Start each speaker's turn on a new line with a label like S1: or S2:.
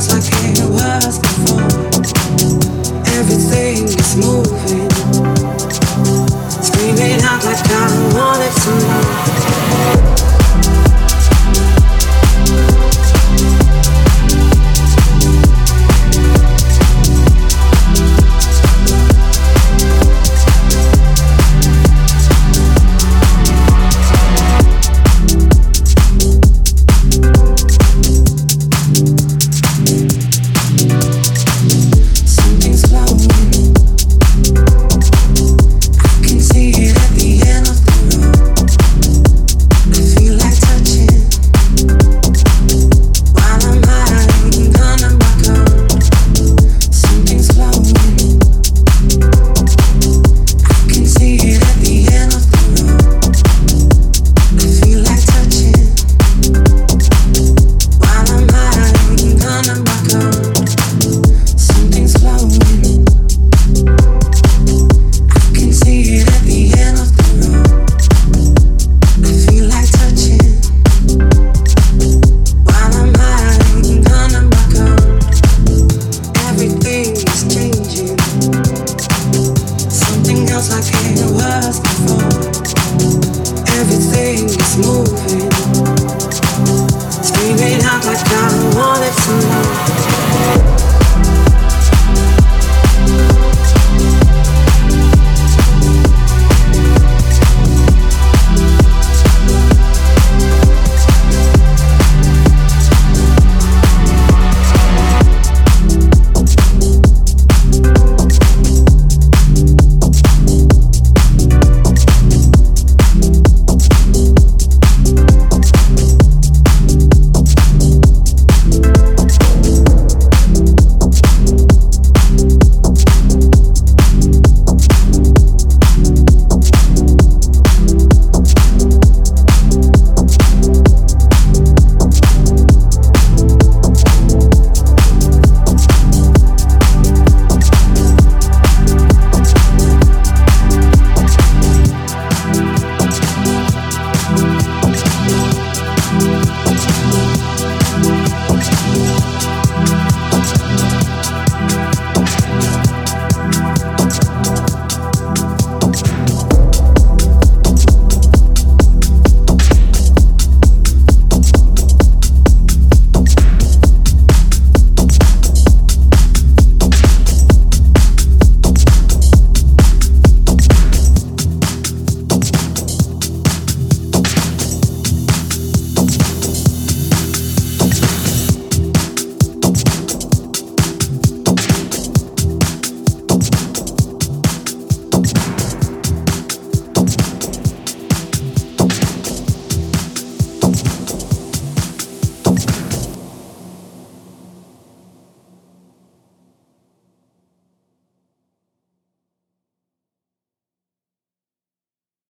S1: smells like